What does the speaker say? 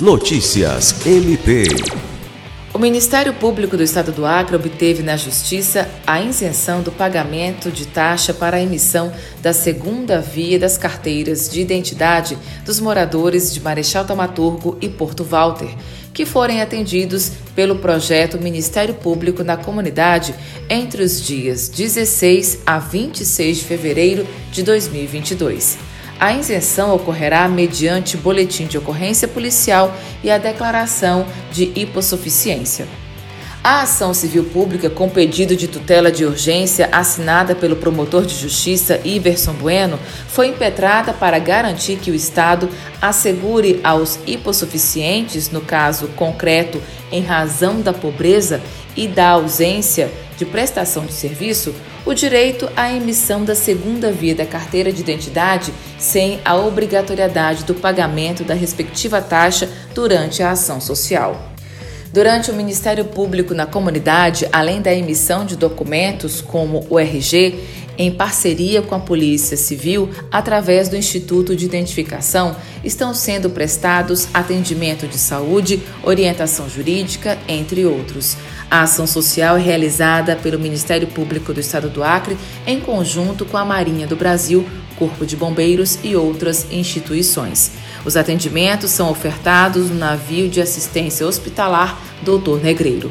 Notícias MP. O Ministério Público do Estado do Acre obteve na Justiça a isenção do pagamento de taxa para a emissão da segunda via das carteiras de identidade dos moradores de Marechal Tamaturgo e Porto Walter, que forem atendidos pelo projeto Ministério Público na Comunidade entre os dias 16 a 26 de fevereiro de 2022. A isenção ocorrerá mediante boletim de ocorrência policial e a declaração de hipossuficiência. A ação civil pública com pedido de tutela de urgência assinada pelo promotor de justiça Iverson Bueno foi impetrada para garantir que o Estado assegure aos hipossuficientes, no caso concreto em razão da pobreza e da ausência de prestação de serviço, o direito à emissão da segunda via da carteira de identidade sem a obrigatoriedade do pagamento da respectiva taxa durante a ação social. Durante o Ministério Público na comunidade, além da emissão de documentos como o RG, em parceria com a Polícia Civil, através do Instituto de Identificação, estão sendo prestados atendimento de saúde, orientação jurídica, entre outros. A ação social é realizada pelo Ministério Público do Estado do Acre em conjunto com a Marinha do Brasil, Corpo de Bombeiros e outras instituições. Os atendimentos são ofertados no navio de assistência hospitalar Doutor Negreiro.